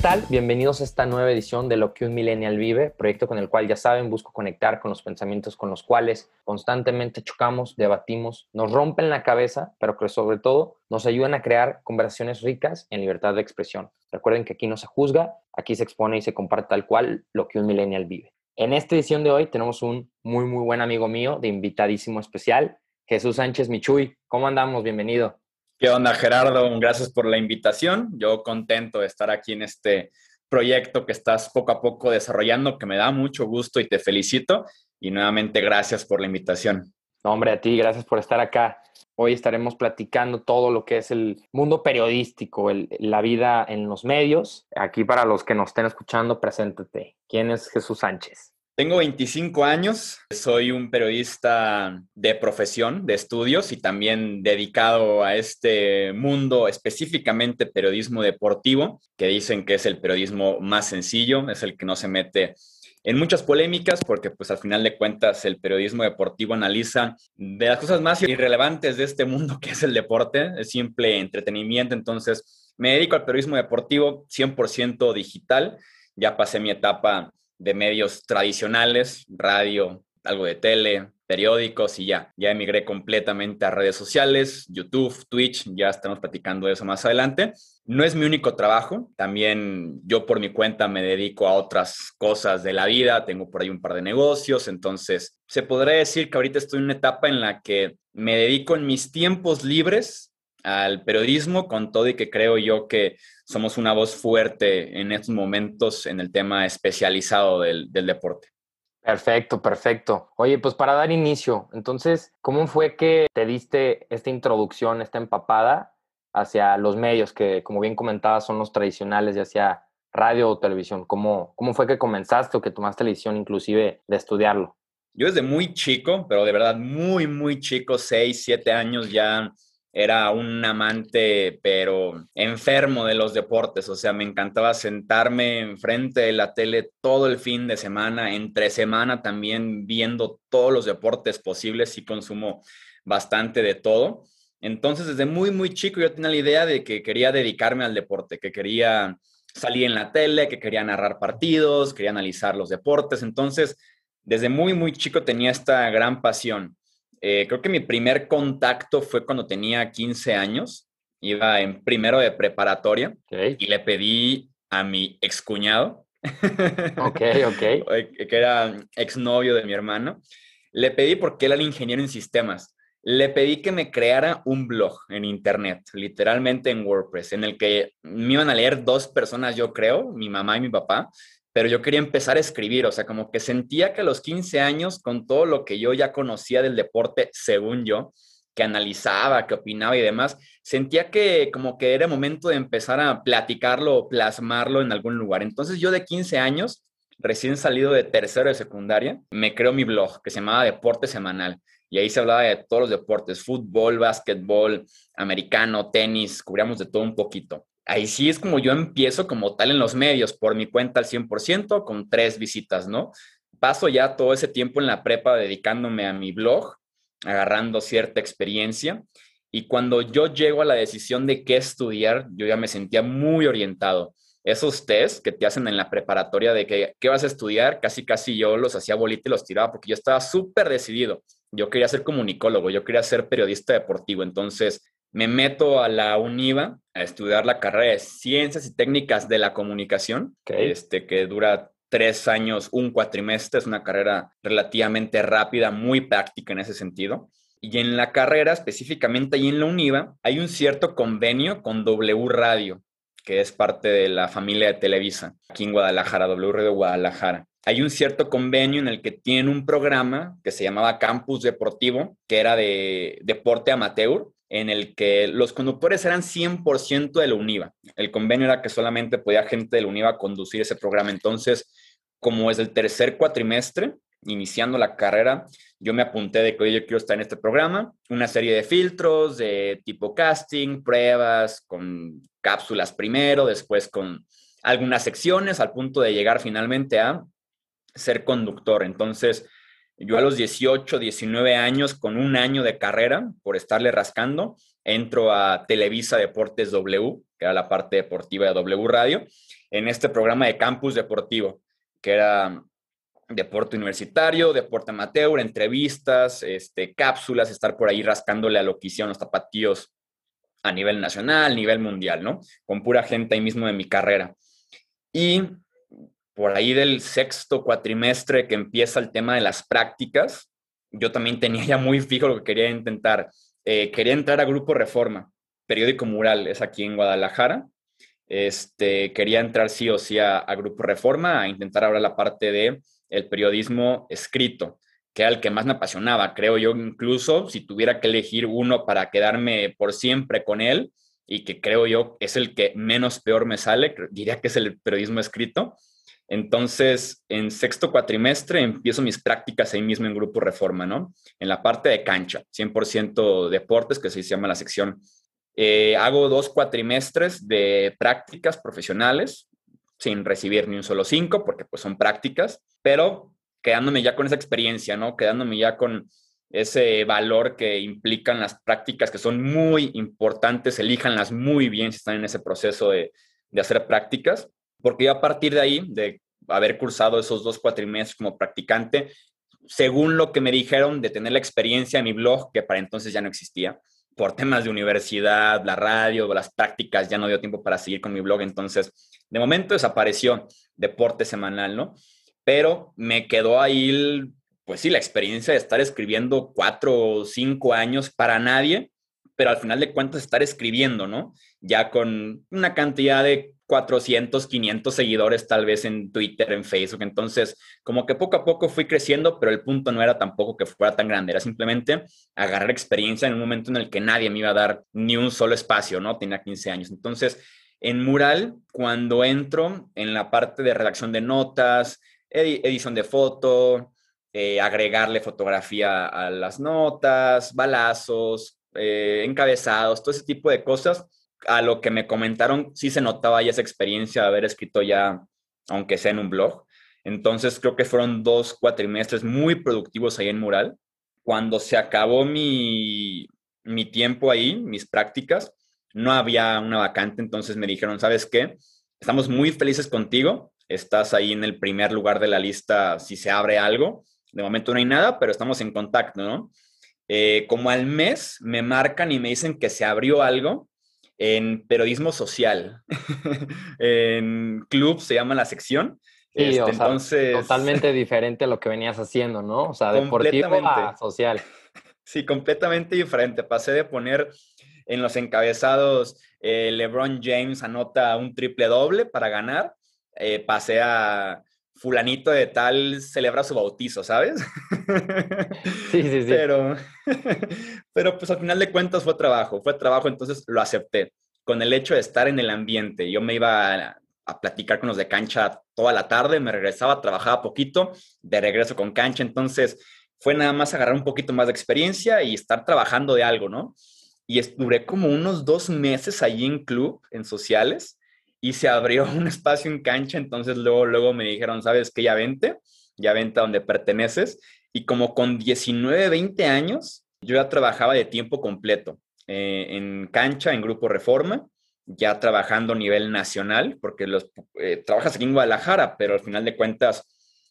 Hola, ¿qué tal? Bienvenidos a esta nueva edición de Lo que un millennial vive, proyecto con el cual ya saben, busco conectar con los pensamientos con los cuales constantemente chocamos, debatimos, nos rompen la cabeza, pero que sobre todo nos ayudan a crear conversaciones ricas en libertad de expresión. Recuerden que aquí no se juzga, aquí se expone y se comparte tal cual lo que un millennial vive. En esta edición de hoy tenemos un muy, muy buen amigo mío de invitadísimo especial, Jesús Sánchez Michuy. ¿Cómo andamos? Bienvenido. ¿Qué onda, Gerardo? Gracias por la invitación. Yo contento de estar aquí en este proyecto que estás poco a poco desarrollando, que me da mucho gusto y te felicito. Y nuevamente, gracias por la invitación. hombre, a ti, gracias por estar acá. Hoy estaremos platicando todo lo que es el mundo periodístico, la vida en los medios. Aquí para los que nos estén escuchando, preséntate. ¿Quién es Jesús Sánchez? Tengo 25 años, soy un periodista de profesión, de estudios y también dedicado a este mundo, específicamente periodismo deportivo, que dicen que es el periodismo más sencillo, es el que no se mete en muchas polémicas porque pues al final de cuentas el periodismo deportivo analiza de las cosas más irrelevantes de este mundo que es el deporte, es simple entretenimiento, entonces me dedico al periodismo deportivo 100% digital, ya pasé mi etapa de medios tradicionales, radio, algo de tele, periódicos y ya. Ya emigré completamente a redes sociales, YouTube, Twitch, ya estamos platicando eso más adelante. No es mi único trabajo, también yo por mi cuenta me dedico a otras cosas de la vida, tengo por ahí un par de negocios, entonces se podría decir que ahorita estoy en una etapa en la que me dedico en mis tiempos libres al periodismo, con todo y que creo yo que somos una voz fuerte en estos momentos en el tema especializado del, deporte. Perfecto, perfecto. Oye, pues para dar inicio, entonces, ¿cómo fue que te diste esta introducción, esta empapada hacia los medios que, como bien comentabas, son los tradicionales, ya sea radio o televisión? ¿Cómo, cómo fue que comenzaste o que tomaste la decisión inclusive de estudiarlo? Yo desde muy chico, pero de verdad muy, muy chico, seis, siete años ya era un amante, pero enfermo de los deportes. O sea, me encantaba sentarme enfrente de la tele todo el fin de semana, entre semana también viendo todos los deportes posibles y consumo bastante de todo. Entonces, desde muy, muy chico yo tenía la idea de que quería dedicarme al deporte, que quería salir en la tele, que quería narrar partidos, quería analizar los deportes. Entonces, desde muy, muy chico tenía esta gran pasión. Eh, creo que mi primer contacto fue cuando tenía 15 años. Iba en primero de preparatoria y le pedí a mi excuñado, ok, ok. que era exnovio de mi hermano, le pedí porque él era ingeniero en sistemas. Le pedí que me creara un blog en internet, literalmente en WordPress, en el que me iban a leer dos personas, yo creo, mi mamá y mi papá, pero yo quería empezar a escribir, o sea, como que sentía que a los 15 años, con todo lo que yo ya conocía del deporte, según yo, que analizaba, que opinaba y demás, sentía que como que era momento de empezar a platicarlo plasmarlo en algún lugar. Entonces yo de 15 años, recién salido de tercero de secundaria, me creó mi blog que se llamaba Deporte Semanal. Y ahí se hablaba de todos los deportes, fútbol, básquetbol, americano, tenis, cubríamos de todo un poquito ahí sí es como yo empiezo como tal en los medios, por mi cuenta al 100%, con tres visitas, ¿no? Paso ya todo ese tiempo en la prepa dedicándome a mi blog, agarrando cierta experiencia. Y cuando yo llego a la decisión de qué estudiar, yo ya me sentía muy orientado. Esos test que te hacen en la preparatoria de que, qué vas a estudiar, casi casi yo los hacía bolita y los tiraba porque yo estaba súper decidido. Yo quería ser comunicólogo, yo quería ser periodista deportivo. Entonces, me meto a la UNIVA a estudiar la carrera de Ciencias y Técnicas de la Comunicación, este, que dura tres años, un cuatrimestre, es una carrera relativamente rápida, muy práctica en ese sentido. Y en la carrera, específicamente ahí en la UNIVA, hay un cierto convenio con W Radio, que es parte de la familia de Televisa, aquí en Guadalajara, W Radio Guadalajara. Hay un cierto convenio en el que tienen un programa que se llamaba Campus Deportivo, que era de deporte amateur, en el que los conductores eran 100% de la UNIVA. El convenio era que solamente podía gente de la UNIVA conducir ese programa. Entonces, como es el tercer cuatrimestre, iniciando la carrera, yo me apunté de que yo quiero estar en este programa, una serie de filtros de tipo casting, pruebas, con cápsulas primero, después con algunas secciones, al punto de llegar finalmente a ser conductor. Entonces, Yo a los 18, 19 años, con un año de carrera, por estarle rascando, entro a Televisa Deportes W, que era la parte deportiva de W Radio, en este programa de campus deportivo, que era deporte universitario, deporte amateur, entrevistas, este, cápsulas, estar por ahí rascándole a lo que hicieron los tapatíos a nivel nacional, nivel mundial, ¿no? Con pura gente ahí mismo de mi carrera. Y por ahí del sexto cuatrimestre que empieza el tema de las prácticas, yo también tenía ya muy fijo lo que quería intentar. Eh, quería entrar a Grupo Reforma, periódico mural, es aquí en Guadalajara. Este, quería entrar sí o sí a, a Grupo Reforma, a intentar ahora la parte de el periodismo escrito, que era el que más me apasionaba. Creo yo incluso si tuviera que elegir uno para quedarme por siempre con él y que creo yo es el que menos peor me sale, diría que es el periodismo escrito. Entonces, en sexto cuatrimestre empiezo mis prácticas ahí mismo en Grupo Reforma, ¿no? En la parte de cancha, 100% deportes, que se llama la sección. Eh, hago dos cuatrimestres de prácticas profesionales, sin recibir ni un solo cinco, porque pues son prácticas, pero quedándome ya con esa experiencia, ¿no? Quedándome ya con ese valor que implican las prácticas que son muy importantes, elíjanlas muy bien si están en ese proceso de, de hacer prácticas, porque yo a partir de ahí, de haber cursado esos dos cuatrimestres como practicante, según lo que me dijeron de tener la experiencia en mi blog, que para entonces ya no existía, por temas de universidad, la radio, las prácticas, ya no dio tiempo para seguir con mi blog, entonces de momento desapareció deporte semanal, ¿no? Pero me quedó ahí, pues sí, la experiencia de estar escribiendo cuatro o cinco años para nadie, pero al final de cuentas estar escribiendo, ¿no? Ya con una cantidad de 400, 500 seguidores tal vez en Twitter, en Facebook. Entonces, como que poco a poco fui creciendo, pero el punto no era tampoco que fuera tan grande, era simplemente agarrar experiencia en un momento en el que nadie me iba a dar ni un solo espacio, ¿no? Tenía 15 años. Entonces, en Mural, cuando entro en la parte de redacción de notas, edición de foto, eh, agregarle fotografía a las notas, balazos, eh, encabezados, todo ese tipo de cosas, a lo que me comentaron, sí se notaba ya esa experiencia de haber escrito ya, aunque sea en un blog. Entonces creo que fueron dos cuatrimestres muy productivos ahí en Mural. Cuando se acabó mi, mi tiempo ahí, mis prácticas, no había una vacante, entonces me dijeron, ¿sabes qué? Estamos muy felices contigo, estás ahí en el primer lugar de la lista si se abre algo. De momento no hay nada, pero estamos en contacto, ¿no? Eh, como al mes me marcan y me dicen que se abrió algo en periodismo social. en club se llama la sección. Sí, este, entonces... totalmente diferente a lo que venías haciendo, ¿no? O sea, deportivo a social. Sí, completamente diferente. Pasé de poner en los encabezados eh, LeBron James anota un triple doble para ganar. Eh, pasé a fulanito de tal celebra su bautizo, ¿sabes? Sí, sí, sí. Pero, pero pues al final de cuentas fue trabajo, fue trabajo, entonces lo acepté. Con el hecho de estar en el ambiente, yo me iba a, a platicar con los de cancha toda la tarde, me regresaba, trabajaba poquito, de regreso con cancha, entonces fue nada más agarrar un poquito más de experiencia y estar trabajando de algo, ¿no? Y estuve como unos dos meses allí en club, en sociales, y se abrió un espacio en cancha, entonces luego, luego me dijeron, ¿sabes qué? Ya vente, ya vente a donde perteneces. Y como con 19, 20 años, yo ya trabajaba de tiempo completo eh, en cancha, en Grupo Reforma, ya trabajando a nivel nacional, porque los, eh, trabajas aquí en Guadalajara, pero al final de cuentas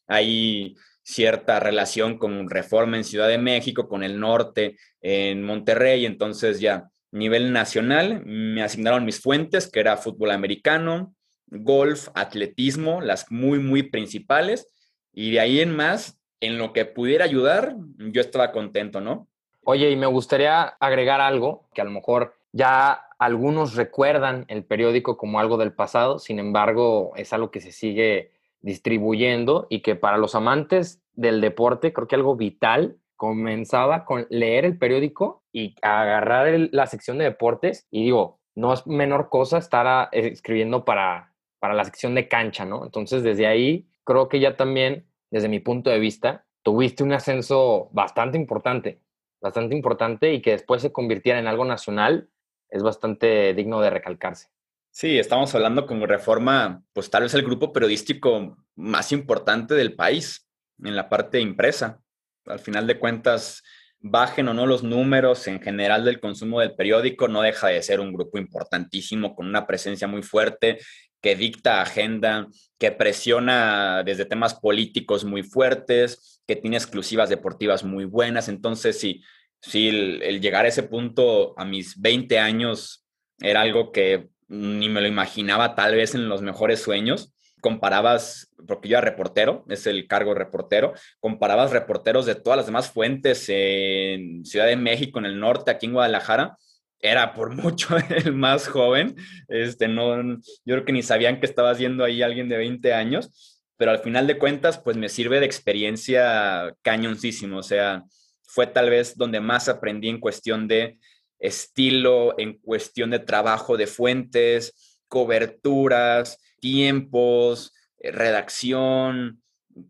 hay cierta relación con Reforma en Ciudad de México, con el norte, en Monterrey, entonces ya nivel nacional, me asignaron mis fuentes, que era fútbol americano, golf, atletismo, las muy, muy principales. Y de ahí en más, en lo que pudiera ayudar, yo estaba contento, ¿no? Oye, y me gustaría agregar algo que a lo mejor ya algunos recuerdan el periódico como algo del pasado, sin embargo, es algo que se sigue distribuyendo y que para los amantes del deporte creo que algo vital comenzaba con leer el periódico y agarrar la sección de deportes y digo, no es menor cosa estar ah, escribiendo para, para la sección de cancha, ¿no? Entonces, desde ahí, creo que ya también, desde mi punto de vista, tuviste un ascenso bastante importante, bastante importante y que después se convirtiera en algo nacional, es bastante digno de recalcarse. Sí, estamos hablando como reforma, pues tal vez el grupo periodístico más importante del país en la parte impresa al final de cuentas, bajen o no los números en general del consumo del periódico, no deja de ser un grupo importantísimo con una presencia muy fuerte que dicta agenda, que presiona desde temas políticos muy fuertes, que tiene exclusivas deportivas muy buenas. Entonces, sí, sí el, llegar a ese punto a mis 20 años era algo que ni me lo imaginaba tal vez en los mejores sueños. Comparabas, porque yo era reportero, es el cargo reportero, comparabas reporteros de todas las demás fuentes en Ciudad de México, en el norte, aquí en Guadalajara, era por mucho el más joven, este, no, yo creo que ni sabían que estaba haciendo ahí alguien de 20 años, pero al final de cuentas, pues me sirve de experiencia cañoncísimo, o sea, fue tal vez donde más aprendí en cuestión de estilo, en cuestión de trabajo de fuentes, coberturas, tiempos, eh, redacción,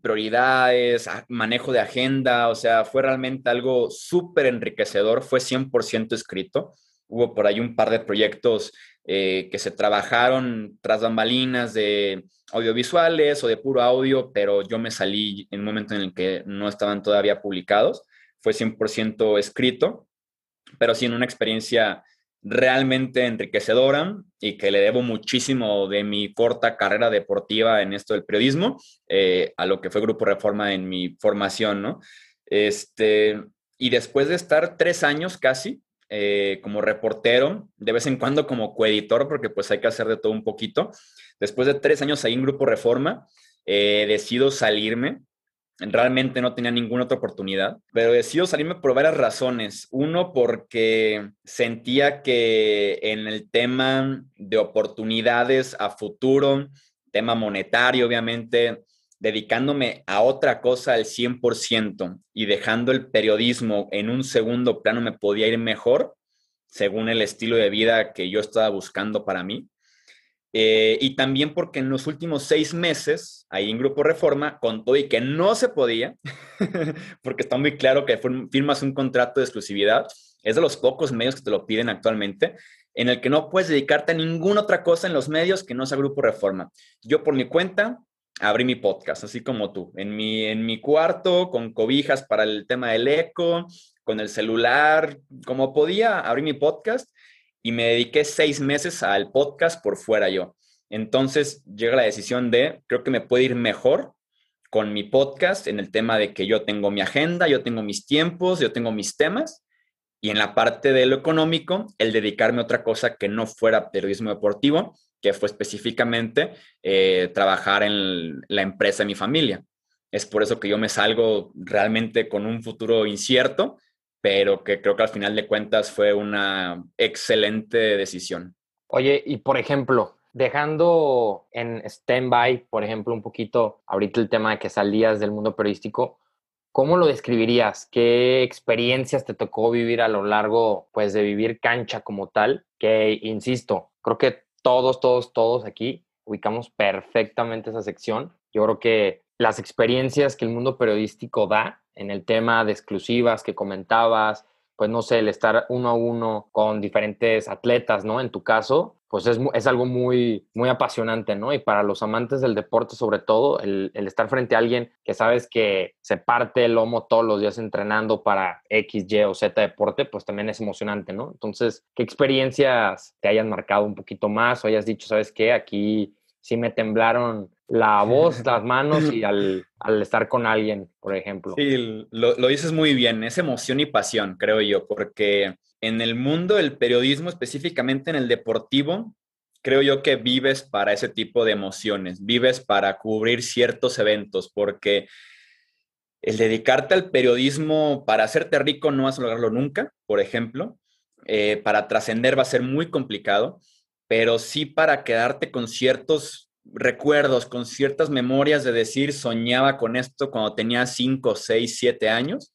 prioridades, manejo de agenda, o sea, fue realmente algo súper enriquecedor, fue 100% escrito. Hubo por ahí un par de proyectos eh, que se trabajaron tras bambalinas de audiovisuales o de puro audio, pero yo me salí en un momento en el que no estaban todavía publicados. Fue 100% escrito, pero sí en una experiencia realmente enriquecedora y que le debo muchísimo de mi corta carrera deportiva en esto del periodismo eh, a lo que fue Grupo Reforma en mi formación, ¿no? Este, y después de estar tres años casi eh, como reportero, de vez en cuando como coeditor, porque pues hay que hacer de todo un poquito, después de tres años ahí en Grupo Reforma, eh, decido salirme realmente no tenía ninguna otra oportunidad, pero decido salirme por varias razones. Uno, porque sentía que en el tema de oportunidades a futuro, tema monetario, obviamente, dedicándome a otra cosa al 100% y dejando el periodismo en un segundo plano me podía ir mejor, según el estilo de vida que yo estaba buscando para mí. Eh, y también porque en los últimos seis meses, ahí en Grupo Reforma, contó y que no se podía, porque está muy claro que firmas un contrato de exclusividad, es de los pocos medios que te lo piden actualmente, en el que no puedes dedicarte a ninguna otra cosa en los medios que no sea Grupo Reforma. Yo por mi cuenta abrí mi podcast, así como tú, en mi, en mi cuarto, con cobijas para el tema del eco, con el celular, como podía, abrí mi podcast y me dediqué seis meses al podcast por fuera yo. Entonces llega la decisión de, creo que me puede ir mejor con mi podcast en el tema de que yo tengo mi agenda, yo tengo mis tiempos, yo tengo mis temas, y en la parte de lo económico, el dedicarme a otra cosa que no fuera periodismo deportivo, que fue específicamente eh, trabajar en la empresa de mi familia. Es por eso que yo me salgo realmente con un futuro incierto, pero que creo que al final de cuentas fue una excelente decisión. Oye, y por ejemplo, dejando en stand-by, por ejemplo, un poquito ahorita el tema de que salías del mundo periodístico, ¿cómo lo describirías? ¿Qué experiencias te tocó vivir a lo largo, pues, de vivir cancha como tal? Que, insisto, creo que todos, todos, todos aquí ubicamos perfectamente esa sección. Yo creo que las experiencias que el mundo periodístico da en el tema de exclusivas que comentabas, pues no sé, el estar uno a uno con diferentes atletas, ¿no? En tu caso, pues es, es algo muy, muy apasionante, ¿no? Y para los amantes del deporte, sobre todo, el, el, estar frente a alguien que sabes que se parte el lomo todos los días entrenando para X, Y o Z deporte, pues también es emocionante, ¿no? Entonces, ¿qué experiencias te hayan marcado un poquito más o hayas dicho, sabes qué, aquí sí me temblaron la voz, las manos y al, estar con alguien, por ejemplo. Sí, lo, lo, dices muy bien, es emoción y pasión, creo yo, porque en el mundo del periodismo, específicamente en el deportivo, creo yo que vives para ese tipo de emociones, vives para cubrir ciertos eventos, porque el dedicarte al periodismo para hacerte rico no vas a lograrlo nunca, por ejemplo, eh, para trascender va a ser muy complicado, pero sí para quedarte con ciertos recuerdos, con ciertas memorias de decir, soñaba con esto cuando tenía 5, 6, 7 años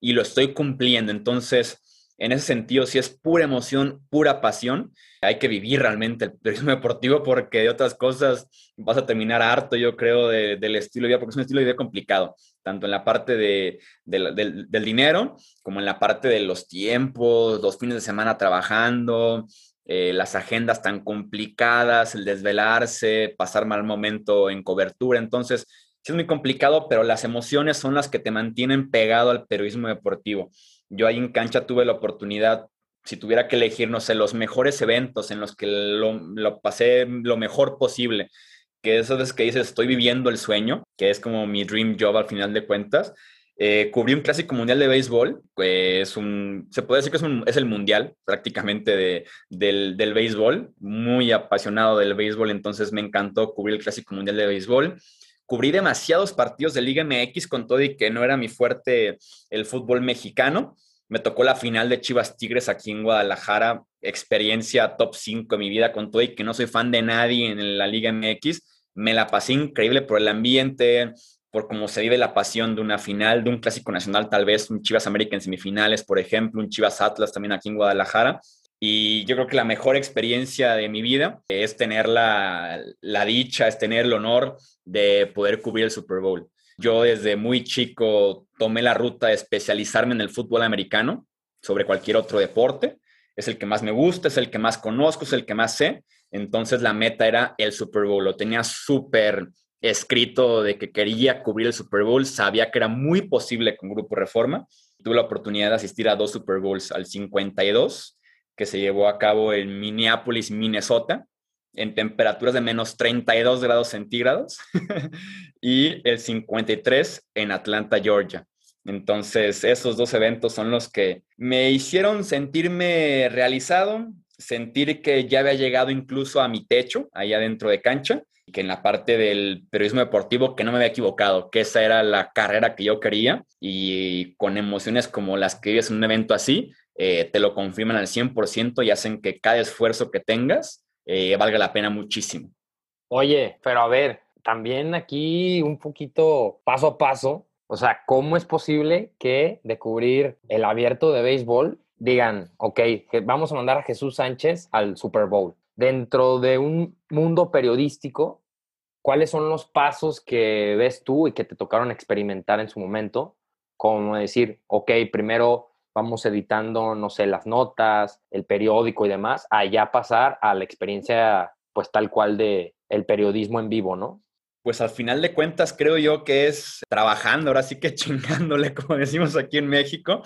y lo estoy cumpliendo. Entonces, en ese sentido, sí es pura emoción, pura pasión. Hay que vivir realmente el periodismo deportivo porque de otras cosas vas a terminar harto, yo creo, del estilo de vida, porque es un estilo de vida complicado, tanto en la parte de, del, del dinero como en la parte de los tiempos, los fines de semana trabajando, eh, las agendas tan complicadas, el desvelarse, pasar mal momento en cobertura. Entonces, es muy complicado, pero las emociones son las que te mantienen pegado al periodismo deportivo. Yo ahí en cancha tuve la oportunidad, si tuviera que elegir, no sé, los mejores eventos en los que lo, pasé lo mejor posible, que eso es que dices, estoy viviendo el sueño, que es como mi dream job al final de cuentas. Eh, cubrí un clásico mundial de béisbol, es un, se puede decir que es, el mundial prácticamente de, del, del, béisbol, muy apasionado del béisbol, entonces me encantó cubrir el clásico mundial de béisbol cubrí demasiados partidos de Liga MX con todo y que no era mi fuerte el fútbol mexicano. Me tocó la final de Chivas Tigres aquí en Guadalajara, experiencia top 5 de mi vida con todo y que no soy fan de nadie en la Liga MX. Me la pasé increíble por el ambiente, por cómo se vive la pasión de una final, de un clásico nacional, tal vez un Chivas América en semifinales, por ejemplo, un Chivas Atlas también aquí en Guadalajara. Y yo creo que la mejor experiencia de mi vida es tener la, la dicha, es tener el honor de poder cubrir el Super Bowl. Yo desde muy chico tomé la ruta de especializarme en el fútbol americano sobre cualquier otro deporte. Es el que más me gusta, es el que más conozco, es el que más sé. Entonces la meta era el Super Bowl. Lo tenía súper escrito de que quería cubrir el Super Bowl. Sabía que era muy posible con Grupo Reforma. Tuve la oportunidad de asistir a dos Super Bowls, al 52, que se llevó a cabo en Minneapolis, Minnesota, en temperaturas de menos 32 grados centígrados y el 53 en Atlanta, Georgia. Entonces, esos dos eventos son los que me hicieron sentirme realizado, sentir que ya había llegado incluso a mi techo, allá dentro de cancha, que en la parte del periodismo deportivo, que no me había equivocado, que esa era la carrera que yo quería y con emociones como las que vives en un evento así, eh, te lo confirman al 100% y hacen que cada esfuerzo que tengas eh, valga la pena muchísimo. Oye, pero a ver, también aquí un poquito paso a paso, o sea, ¿cómo es posible que de cubrir el abierto de béisbol digan, ok, vamos a mandar a Jesús Sánchez al Super Bowl? Dentro de un mundo periodístico, ¿cuáles son los pasos que ves tú y que te tocaron experimentar en su momento? Como decir, ok, primero vamos editando, no sé, las notas, el periódico y demás, a ya pasar a la experiencia, pues tal cual de el periodismo en vivo, ¿no? Pues al final de cuentas creo yo que es trabajando, ahora sí que chingándole, como decimos aquí en México,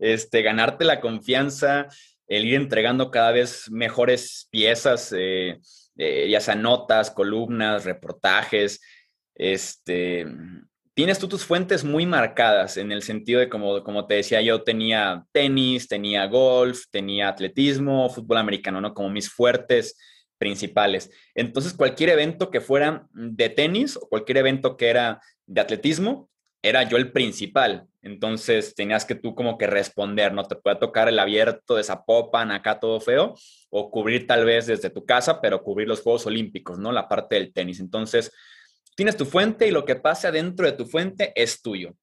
este, ganarte la confianza, el ir entregando cada vez mejores piezas, eh, eh, ya sea notas, columnas, reportajes, este, tienes tú tus fuentes muy marcadas en el sentido de, como, como te decía, yo tenía tenis, tenía golf, tenía atletismo, fútbol americano, ¿no? Como mis fuertes principales. Entonces, cualquier evento que fuera de tenis o cualquier evento que era de atletismo, era yo el principal. Entonces, tenías que tú como que responder, ¿no? Te puede tocar el abierto de Zapopan, acá todo feo, o cubrir tal vez desde tu casa, pero cubrir los Juegos Olímpicos, ¿no? La parte del tenis. Entonces, Tienes tu fuente y lo que pasa dentro de tu fuente es tuyo.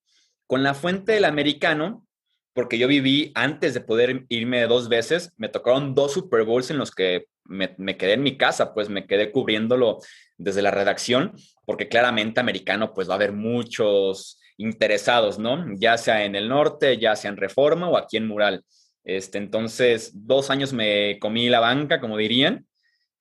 Con la fuente del americano, porque yo viví antes de poder irme dos veces, me tocaron dos Super Bowls en los que me, quedé en mi casa, pues me quedé cubriéndolo desde la redacción, porque claramente americano pues va a haber muchos interesados, ¿no? Ya sea en el norte, ya sea en Reforma o aquí en Mural. Este, entonces, dos años me comí la banca, como dirían,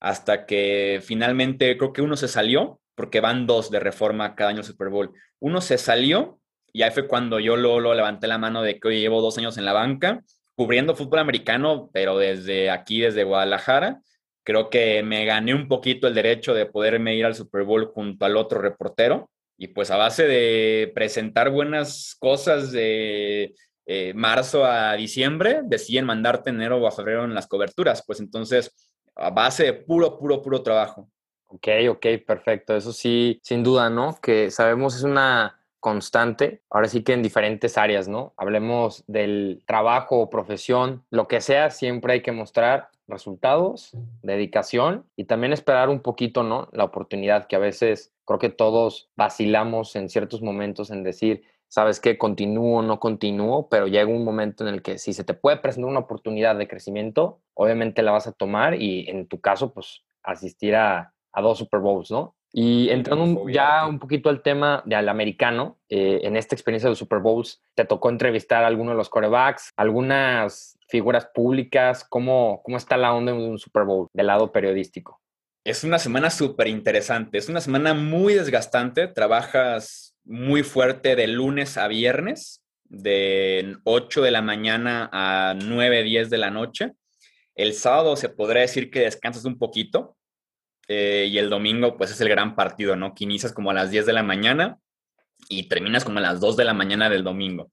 hasta que finalmente creo que uno se salió porque van dos de reforma cada año Super Bowl. Uno se salió y ahí fue cuando yo lo, lo levanté la mano de que hoy llevo dos años en la banca, cubriendo fútbol americano, pero desde aquí, desde Guadalajara. Creo que me gané un poquito el derecho de poderme ir al Super Bowl junto al otro reportero. Y pues a base de presentar buenas cosas de eh, marzo a diciembre, deciden mandarte enero o a febrero en las coberturas. Pues entonces, a base de puro, puro, puro trabajo. Ok, ok, perfecto. Eso sí, sin duda, ¿no? Que sabemos es una constante, ahora sí que en diferentes áreas, ¿no? Hablemos del trabajo o profesión, lo que sea, siempre hay que mostrar resultados, dedicación y también esperar un poquito, ¿no? La oportunidad que a veces creo que todos vacilamos en ciertos momentos en decir, sabes qué, continúo no continúo, pero llega un momento en el que si se te puede presentar una oportunidad de crecimiento, obviamente la vas a tomar y en tu caso, pues asistir a, a dos Super Bowls, ¿no? Y entrando ya un poquito al tema del americano, eh, en esta experiencia de Super Bowls, ¿te tocó entrevistar a alguno de los corebacks, algunas figuras públicas? ¿Cómo, cómo está la onda de un Super Bowl del lado periodístico? Es una semana súper interesante, es una semana muy desgastante, trabajas muy fuerte de lunes a viernes, de 8 de la mañana a 9, 10 de la noche. El sábado se podría decir que descansas un poquito eh, y el domingo pues es el gran partido, ¿no? Que inicias como a las 10 de la mañana y terminas como a las 2 de la mañana del domingo.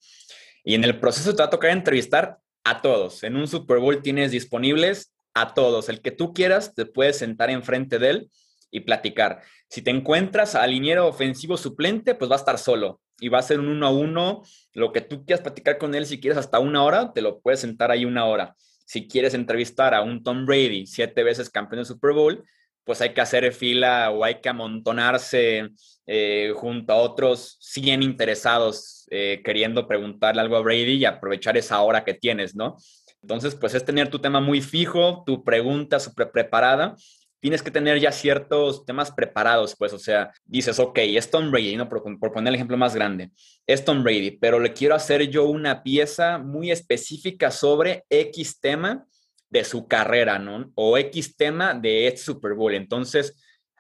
Y en el proceso te va a tocar entrevistar a todos. En un Super Bowl tienes disponibles a todos. El que tú quieras, te puedes sentar enfrente de él y platicar. Si te encuentras al liniero ofensivo suplente, pues va a estar solo y va a ser un uno a uno. Lo que tú quieras platicar con él, si quieres hasta una hora, te lo puedes sentar ahí una hora. Si quieres entrevistar a un Tom Brady, siete veces campeón de Super Bowl, pues hay que hacer fila o hay que amontonarse eh, junto a otros 100 interesados eh, queriendo preguntarle algo a Brady y aprovechar esa hora que tienes, ¿no? Entonces, pues es tener tu tema muy fijo, tu pregunta súper preparada. Tienes que tener ya ciertos temas preparados, pues, o sea, dices, ok, es Tom Brady, ¿no? Por, por poner el ejemplo más grande, es Tom Brady, pero le quiero hacer yo una pieza muy específica sobre X tema de su carrera, ¿no? O X tema de este Super Bowl. Entonces,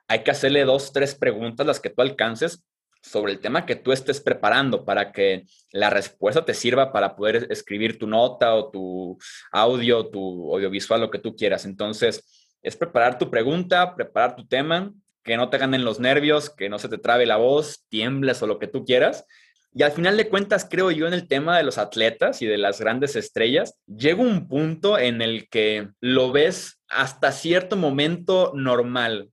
hay que hacerle dos, tres preguntas, las que tú alcances, sobre el tema que tú estés preparando para que la respuesta te sirva para poder escribir tu nota o tu audio, tu audiovisual, lo que tú quieras. Entonces, es preparar tu pregunta, preparar tu tema, que no te ganen los nervios, que no se te trabe la voz, tiembles o lo que tú quieras. Y al final de cuentas, creo yo en el tema de los atletas y de las grandes estrellas, llega un punto en el que lo ves hasta cierto momento normal.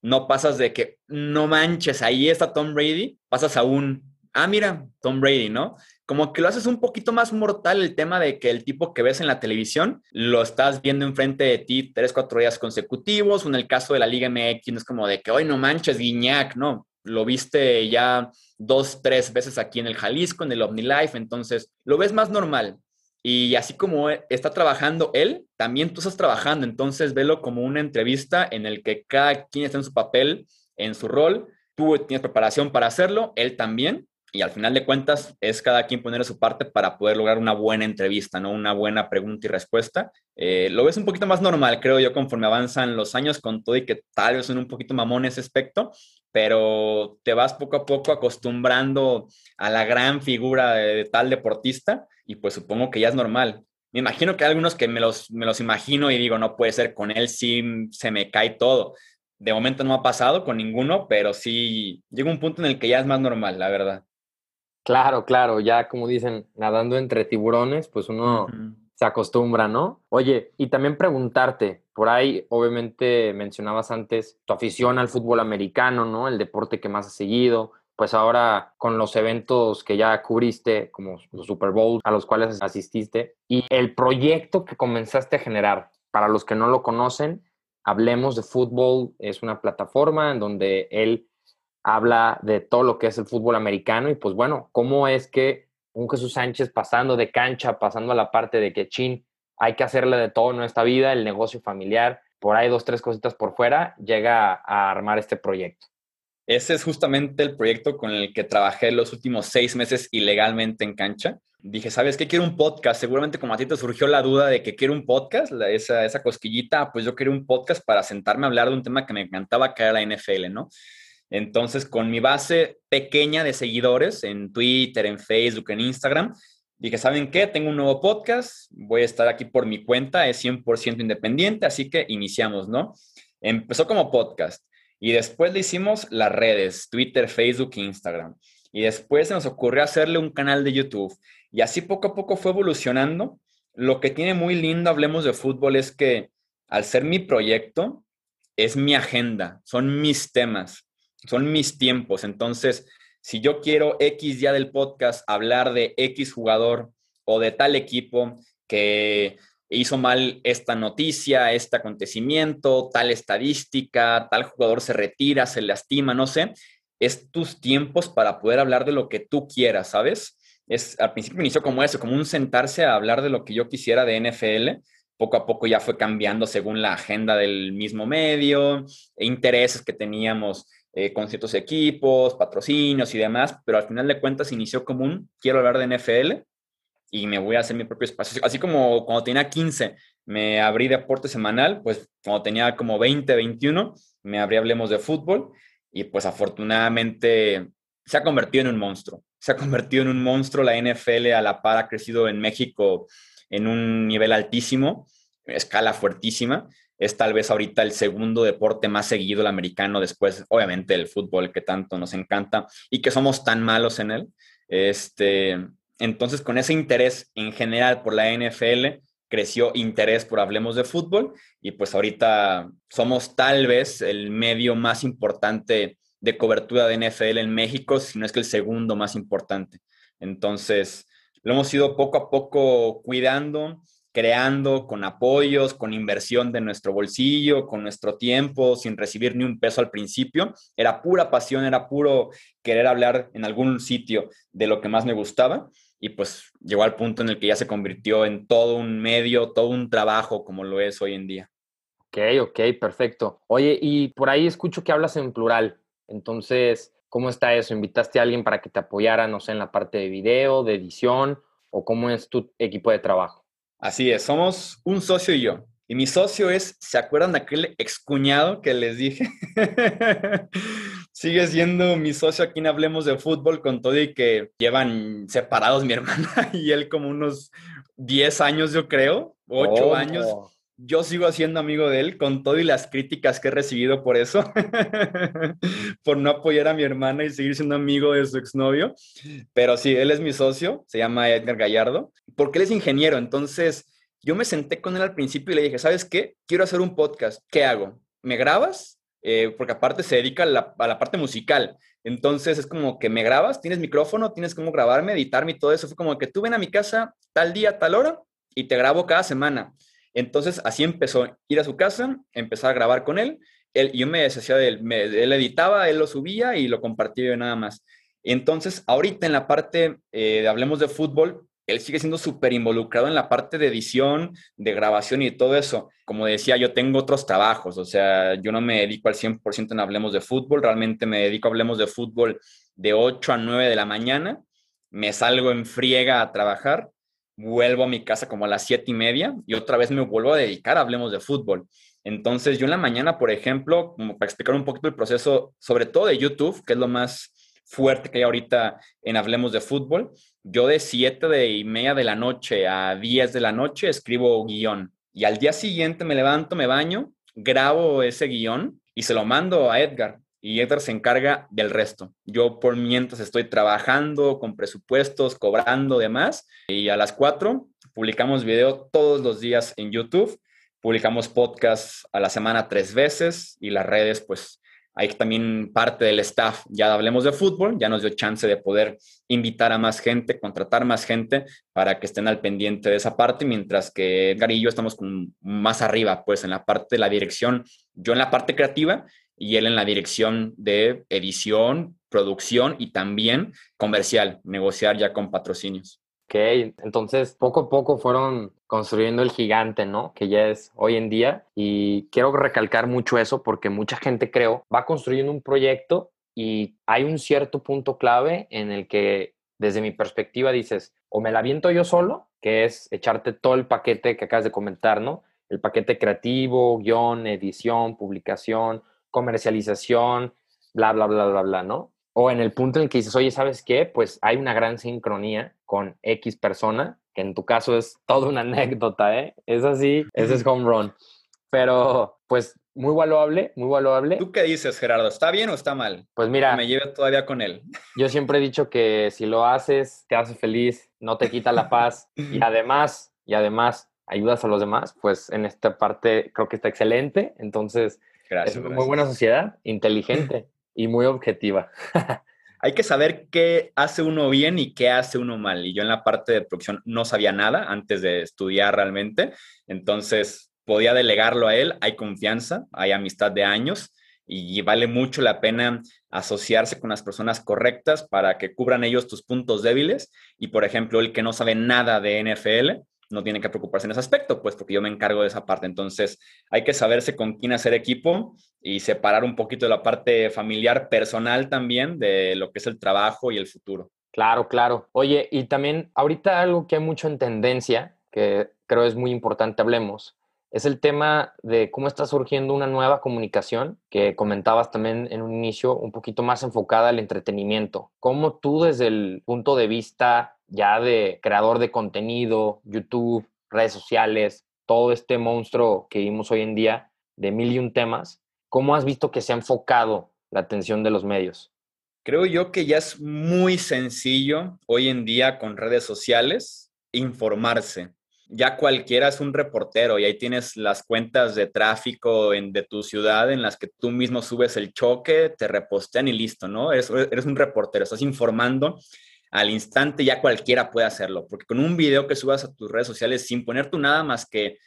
No pasas de que, no manches, ahí está Tom Brady, pasas a un, ah, mira, Tom Brady, ¿no? Como que lo haces un poquito más mortal el tema de que el tipo que ves en la televisión lo estás viendo enfrente de ti tres, cuatro días consecutivos, en el caso de la Liga MX, no es como de que, hoy no manches, Guiñac, no, lo viste ya dos, tres veces aquí en el Jalisco, en el OmniLife, entonces lo ves más normal. Y así como está trabajando él, también tú estás trabajando, entonces velo como una entrevista en el que cada quien está en su papel, en su rol, tú tienes preparación para hacerlo, él también, y al final de cuentas es cada quien poner su parte para poder lograr una buena entrevista, ¿no? Una buena pregunta y respuesta. Eh, lo ves un poquito más normal, creo yo, conforme avanzan los años con todo y que tal vez son un poquito mamón ese aspecto, pero te vas poco a poco acostumbrando a la gran figura de, tal deportista y pues supongo que ya es normal. Me imagino que hay algunos que me los, me los imagino y digo, no puede ser, con él sí se me cae todo. De momento no ha pasado con ninguno, pero sí llega un punto en el que ya es más normal, la verdad. Claro, claro, ya como dicen, nadando entre tiburones, pues uno se acostumbra, ¿no? Oye, y también preguntarte, por ahí obviamente mencionabas antes tu afición al fútbol americano, ¿no? El deporte que más has seguido, pues ahora con los eventos que ya cubriste, como los Super Bowl a los cuales asististe, y el proyecto que comenzaste a generar, para los que no lo conocen, Hablemos de Fútbol es una plataforma en donde él habla de todo lo que es el fútbol americano y pues bueno, cómo es que un Jesús Sánchez pasando de cancha, pasando a la parte de que chin, hay que hacerle de todo en nuestra vida, el negocio familiar, por ahí dos, tres cositas por fuera, llega a armar este proyecto. Ese es justamente el proyecto con el que trabajé los últimos seis meses ilegalmente en cancha. Dije, ¿sabes qué? Quiero un podcast. Seguramente como a ti te surgió la duda de que quiero un podcast, esa, esa cosquillita, pues yo quería un podcast para sentarme a hablar de un tema que me encantaba, que era la NFL, ¿no? Entonces, con mi base pequeña de seguidores en Twitter, en Facebook, en Instagram, dije, ¿saben qué? Tengo un nuevo podcast, voy a estar aquí por mi cuenta, es 100% independiente, así que iniciamos, ¿no? Empezó como podcast y después le hicimos las redes, Twitter, Facebook Instagram. Y después se nos ocurrió hacerle un canal de YouTube. Y así poco a poco fue evolucionando. Lo que tiene muy lindo, hablemos de fútbol, es que al ser mi proyecto, es mi agenda, son mis temas son mis tiempos. Entonces, si yo quiero X día del podcast hablar de X jugador o de tal equipo que hizo mal esta noticia, este acontecimiento, tal estadística, tal jugador se retira, se lastima, no sé, es tus tiempos para poder hablar de lo que tú quieras, ¿sabes? Es, al principio inició como eso, como un sentarse a hablar de lo que yo quisiera de NFL. Poco a poco ya fue cambiando según la agenda del mismo medio, e intereses que teníamos eh, con ciertos equipos, patrocinios y demás, pero al final de cuentas inició como un, quiero hablar de NFL y me voy a hacer mi propio espacio. Así como cuando tenía 15, me abrí Deporte Semanal, pues cuando tenía como 20, 21, me abrí Hablemos de Fútbol y pues afortunadamente se ha convertido en un monstruo. Se ha convertido en un monstruo. La NFL a la par ha crecido en México en un nivel altísimo, escala fuertísima. Es tal vez ahorita el segundo deporte más seguido, el americano, después, obviamente, el fútbol que tanto nos encanta y que somos tan malos en él. Este, entonces, con ese interés en general por la NFL, creció interés por Hablemos de Fútbol y pues ahorita somos tal vez el medio más importante de cobertura de NFL en México, si no es que el segundo más importante. Entonces, lo hemos ido poco a poco cuidando, creando con apoyos, con inversión de nuestro bolsillo, con nuestro tiempo, sin recibir ni un peso al principio. Era pura pasión, era puro querer hablar en algún sitio de lo que más me gustaba. Y pues llegó al punto en el que ya se convirtió en todo un medio, todo un trabajo como lo es hoy en día. Ok, ok, perfecto. Oye, y por ahí escucho que hablas en plural. Entonces, ¿cómo está eso? ¿Invitaste a alguien para que te apoyara, no sé, en la parte de video, de edición, o cómo es tu equipo de trabajo? Así es, somos un socio y yo. Y mi socio es, ¿se acuerdan de aquel excuñado que les dije? Sigue siendo mi socio aquí en Hablemos de Fútbol con todo y que llevan separados mi hermana y él como unos 10 años, yo creo, 8 años yo sigo siendo amigo de él con todo y las críticas que he recibido por eso, por no apoyar a mi hermana y seguir siendo amigo de su exnovio. Pero sí, él es mi socio, se llama Edgar Gallardo, porque él es ingeniero. Entonces, yo me senté con él al principio y le dije, ¿sabes qué? Quiero hacer un podcast. ¿Qué hago? ¿Me grabas? Eh, porque aparte se dedica a la, a la, parte musical. Entonces es como que me grabas, tienes micrófono, tienes cómo grabarme, editarme y todo eso. Fue como que tú ven a mi casa tal día, tal hora y te grabo cada semana. Entonces, así empezó, ir a su casa, empezar a grabar con él. él yo me deshacía de él, editaba, él lo subía y lo compartía yo nada más. Entonces, ahorita en la parte eh, de Hablemos de Fútbol, él sigue siendo súper involucrado en la parte de edición, de grabación y todo eso. Como decía, yo tengo otros trabajos, o sea, yo no me dedico al 100% en Hablemos de Fútbol, realmente me dedico a Hablemos de Fútbol de 8 a 9 de la mañana, me salgo en friega a trabajar vuelvo a mi casa como a las siete y media y otra vez me vuelvo a dedicar, hablemos de fútbol. Entonces yo en la mañana, por ejemplo, como para explicar un poquito el proceso, sobre todo de YouTube, que es lo más fuerte que hay ahorita en Hablemos de Fútbol, yo de siete de y media de la noche a 10 de la noche escribo guion y al día siguiente me levanto, me baño, grabo ese guion y se lo mando a Edgar y Edgar se encarga del resto. Yo por mientras estoy trabajando con presupuestos, cobrando demás y a las 4 publicamos video todos los días en YouTube, publicamos podcast a la semana tres veces y las redes pues hay también parte del staff, ya hablemos de fútbol, ya nos dio chance de poder invitar a más gente, contratar más gente para que estén al pendiente de esa parte, mientras que Edgar y yo estamos más arriba, pues en la parte de la dirección, yo en la parte creativa y él en la dirección de edición, producción y también comercial, negociar ya con patrocinios. Ok, entonces poco a poco fueron construyendo el gigante, ¿no? Que ya es hoy en día. Y quiero recalcar mucho eso porque mucha gente, creo, va construyendo un proyecto y hay un cierto punto clave en el que, desde mi perspectiva, dices, o me la viento yo solo, que es echarte todo el paquete que acabas de comentar, ¿no? El paquete creativo, guion, edición, publicación, comercialización, bla, bla, bla, bla, bla, ¿no? O en el punto en el que dices, oye, ¿sabes qué? Pues hay una gran sincronía con X persona, que en tu caso es toda una anécdota, ¿eh? Es así, ese es home run. Pero, pues, muy valuable, muy valuable. ¿Tú qué dices, Gerardo? ¿Está bien o está mal? Pues mira. me lleve todavía con él. Yo siempre he dicho que si lo haces, te hace feliz, no te quita la paz y además, y además ayudas a los demás, pues en esta parte creo que está excelente. Entonces, es una muy buena sociedad, inteligente y muy objetiva. Hay que saber qué hace uno bien y qué hace uno mal. Y yo en la parte de producción no sabía nada antes de estudiar realmente. Entonces podía delegarlo a él. Hay confianza, hay amistad de años y vale mucho la pena asociarse con las personas correctas para que cubran ellos tus puntos débiles. Y por ejemplo, el que no sabe nada de NFL, no tiene que preocuparse en ese aspecto, pues porque yo me encargo de esa parte. Entonces, hay que saberse con quién hacer equipo y separar un poquito de la parte familiar, personal también, de lo que es el trabajo y el futuro. Claro, claro. Oye, y también ahorita algo que hay mucho en tendencia, que creo es muy importante hablemos es el tema de cómo está surgiendo una nueva comunicación que comentabas también en un inicio, un poquito más enfocada al entretenimiento. ¿Cómo tú desde el punto de vista ya de creador de contenido, YouTube, redes sociales, todo este monstruo que vimos hoy en día de mil y un temas, cómo has visto que se ha enfocado la atención de los medios? Creo yo que ya es muy sencillo hoy en día con redes sociales informarse ya cualquiera es un reportero y ahí tienes las cuentas de tráfico en, de tu ciudad en las que tú mismo subes el choque, te repostean y listo, ¿no? Eres, eres un reportero, estás informando al instante, ya cualquiera puede hacerlo, porque con un video que subas a tus redes sociales sin poner tú nada más que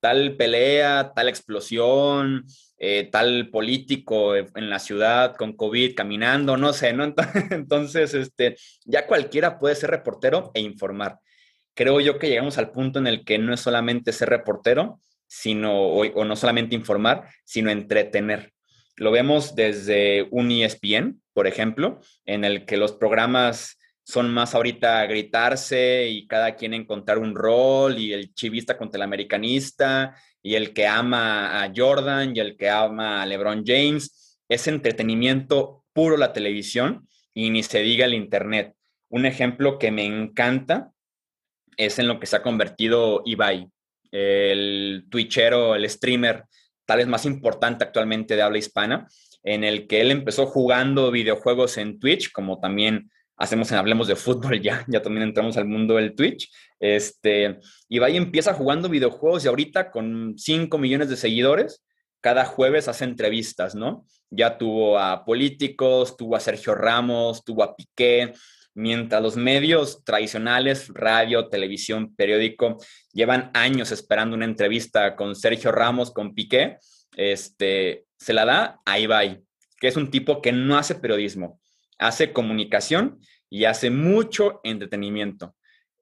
tal pelea, tal explosión, eh, tal político en la ciudad con COVID caminando, no sé, ¿no? Entonces, este, ya cualquiera puede ser reportero e informar creo yo que llegamos al punto en el que no es solamente ser reportero, sino, o, no solamente informar, sino entretener. Lo vemos desde un ESPN, por ejemplo, en el que los programas son más ahorita gritarse y cada quien encontrar un rol y el chivista contra el americanista y el que ama a Jordan y el que ama a LeBron James. Es entretenimiento puro la televisión y ni se diga el Internet. Un ejemplo que me encanta es en lo que se ha convertido Ibai, el twitchero, el streamer tal vez más importante actualmente de habla hispana, en el que él empezó jugando videojuegos en Twitch, como también hacemos en Hablemos de Fútbol ya, ya también entramos al mundo del Twitch. Este, Ibai empieza jugando videojuegos y ahorita con 5 millones de seguidores, cada jueves hace entrevistas, ¿no? Ya tuvo a políticos, tuvo a Sergio Ramos, tuvo a Piqué, Mientras los medios tradicionales, radio, televisión, periódico, llevan años esperando una entrevista con Sergio Ramos, con Piqué, este, se la da a Ibai, que es un tipo que no hace periodismo, hace comunicación y hace mucho entretenimiento.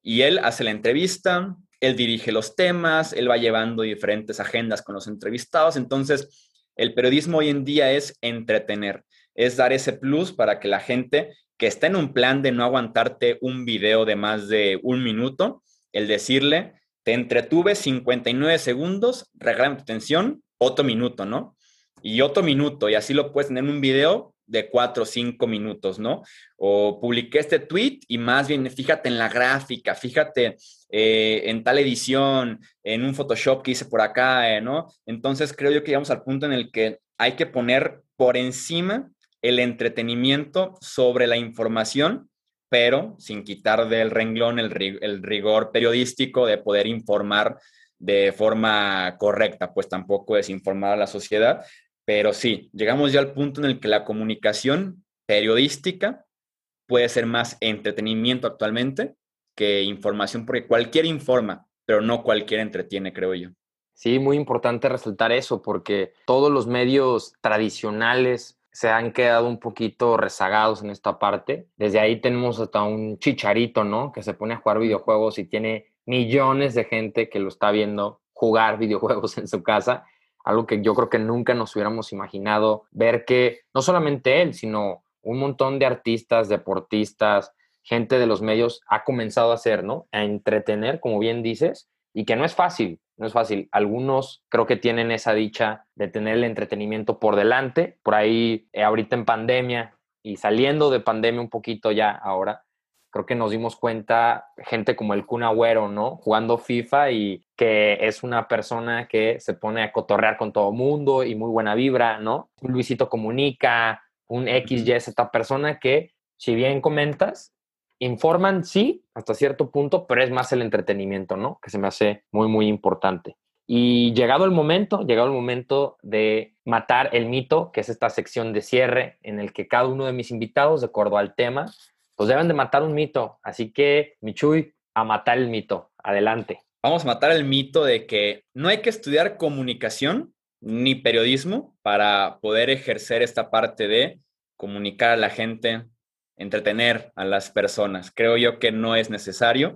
Y él hace la entrevista, él dirige los temas, él va llevando diferentes agendas con los entrevistados. Entonces, el periodismo hoy en día es entretener, es dar ese plus para que la gente que está en un plan de no aguantarte un video de más de un minuto, el decirle, te entretuve 59 segundos, regálame tu atención, otro minuto, ¿no? Y otro minuto, y así lo puedes tener en un video de cuatro o cinco minutos, ¿no? O publiqué este tweet y más bien fíjate en la gráfica, fíjate eh, en tal edición, en un Photoshop que hice por acá, eh, ¿no? Entonces creo yo que llegamos al punto en el que hay que poner por encima el entretenimiento sobre la información, pero sin quitar del renglón el, rigor periodístico de poder informar de forma correcta, pues tampoco desinformar a la sociedad, pero sí, llegamos ya al punto en el que la comunicación periodística puede ser más entretenimiento actualmente que información, porque cualquier informa, pero no cualquier entretiene, creo yo. Sí, muy importante resaltar eso, porque todos los medios tradicionales se han quedado un poquito rezagados en esta parte. Desde ahí tenemos hasta un chicharito, ¿no? Que se pone a jugar videojuegos y tiene millones de gente que lo está viendo jugar videojuegos en su casa. Algo que yo creo que nunca nos hubiéramos imaginado ver que no solamente él, sino un montón de artistas, deportistas, gente de los medios ha comenzado a hacer, ¿no? A entretener, como bien dices, y que no es fácil no es fácil. Algunos creo que tienen esa dicha de tener el entretenimiento por delante. Por ahí, eh, ahorita en pandemia y saliendo de pandemia un poquito ya ahora, creo que nos dimos cuenta gente como el Kun Agüero, ¿no? Jugando FIFA y que es una persona que se pone a cotorrear con todo mundo y muy buena vibra, ¿no? Un Luisito Comunica, un XY, esta persona que, si bien comentas, informan, sí, hasta cierto punto, pero es más el entretenimiento, ¿no? Que se me hace muy, muy importante. Y llegado el momento, llegado el momento de matar el mito, que es esta sección de cierre en el que cada uno de mis invitados, de acuerdo al tema, pues deben de matar un mito. Así que, Michuy, a matar el mito. Adelante. Vamos a matar el mito de que no hay que estudiar comunicación ni periodismo para poder ejercer esta parte de comunicar a la gente, entretener a las personas. Creo yo que no es necesario.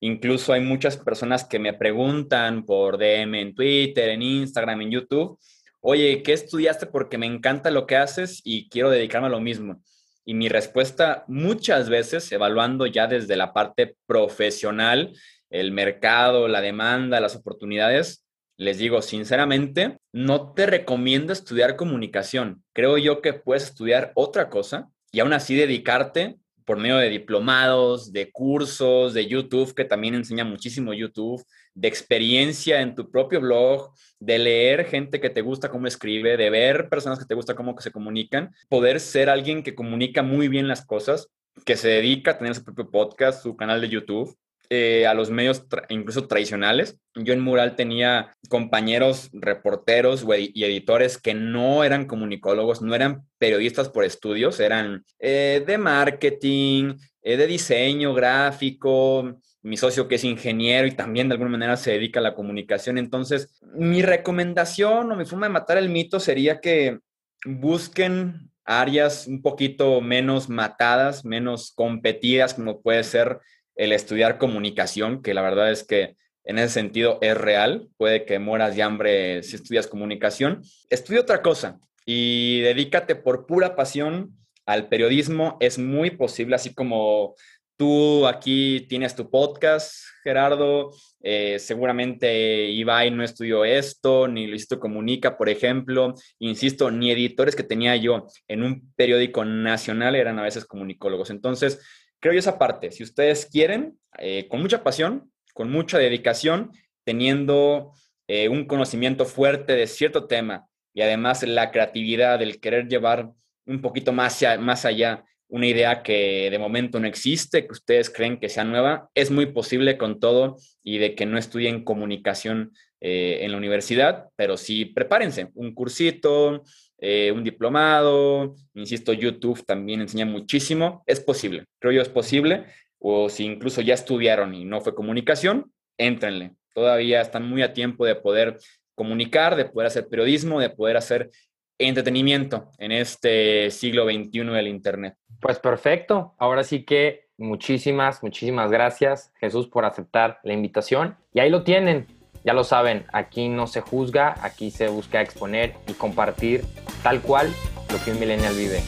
Incluso hay muchas personas que me preguntan por DM en Twitter, en Instagram, en YouTube, oye, ¿qué estudiaste? Porque me encanta lo que haces y quiero dedicarme a lo mismo. Y mi respuesta muchas veces, evaluando ya desde la parte profesional el mercado, la demanda, las oportunidades, les digo sinceramente, no te recomiendo estudiar comunicación. Creo yo que puedes estudiar otra cosa y aún así dedicarte por medio de diplomados, de cursos, de YouTube, que también enseña muchísimo YouTube, de experiencia en tu propio blog, de leer gente que te gusta cómo escribe, de ver personas que te gusta cómo se comunican, poder ser alguien que comunica muy bien las cosas, que se dedica a tener su propio podcast, su canal de YouTube, eh, a los medios incluso tradicionales. Yo en Mural tenía compañeros reporteros y editores que no eran comunicólogos, no eran periodistas por estudios, eran eh, de marketing, eh, de diseño gráfico, mi socio que es ingeniero y también de alguna manera se dedica a la comunicación. Entonces, mi recomendación o mi forma de matar el mito sería que busquen áreas un poquito menos matadas, menos competidas, como puede ser el estudiar comunicación, que la verdad es que en ese sentido es real. Puede que mueras de hambre si estudias comunicación. Estudia otra cosa y dedícate por pura pasión al periodismo. Es muy posible, así como tú aquí tienes tu podcast, Gerardo. Eh, seguramente Ibai no estudió esto, ni Luisito Comunica, por ejemplo. Insisto, ni editores que tenía yo en un periódico nacional eran a veces comunicólogos. Entonces, creo yo esa parte, si ustedes quieren, eh, con mucha pasión, con mucha dedicación, teniendo eh, un conocimiento fuerte de cierto tema y además la creatividad, del querer llevar un poquito más, más allá una idea que de momento no existe, que ustedes creen que sea nueva, es muy posible con todo y de que no estudien comunicación eh, en la universidad, pero sí prepárense, un cursito, eh, un diplomado, insisto, YouTube también enseña muchísimo, es posible, creo yo es posible, o si incluso ya estudiaron y no fue comunicación, éntrenle, todavía están muy a tiempo de poder comunicar, de poder hacer periodismo, de poder hacer entretenimiento en este siglo XXI del Internet. Pues perfecto, ahora sí que muchísimas, muchísimas gracias Jesús por aceptar la invitación. Y ahí lo tienen, ya lo saben, aquí no se juzga, aquí se busca exponer y compartir tal cual lo que un millennial vive.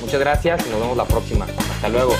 Muchas gracias y nos vemos la próxima. Hasta luego.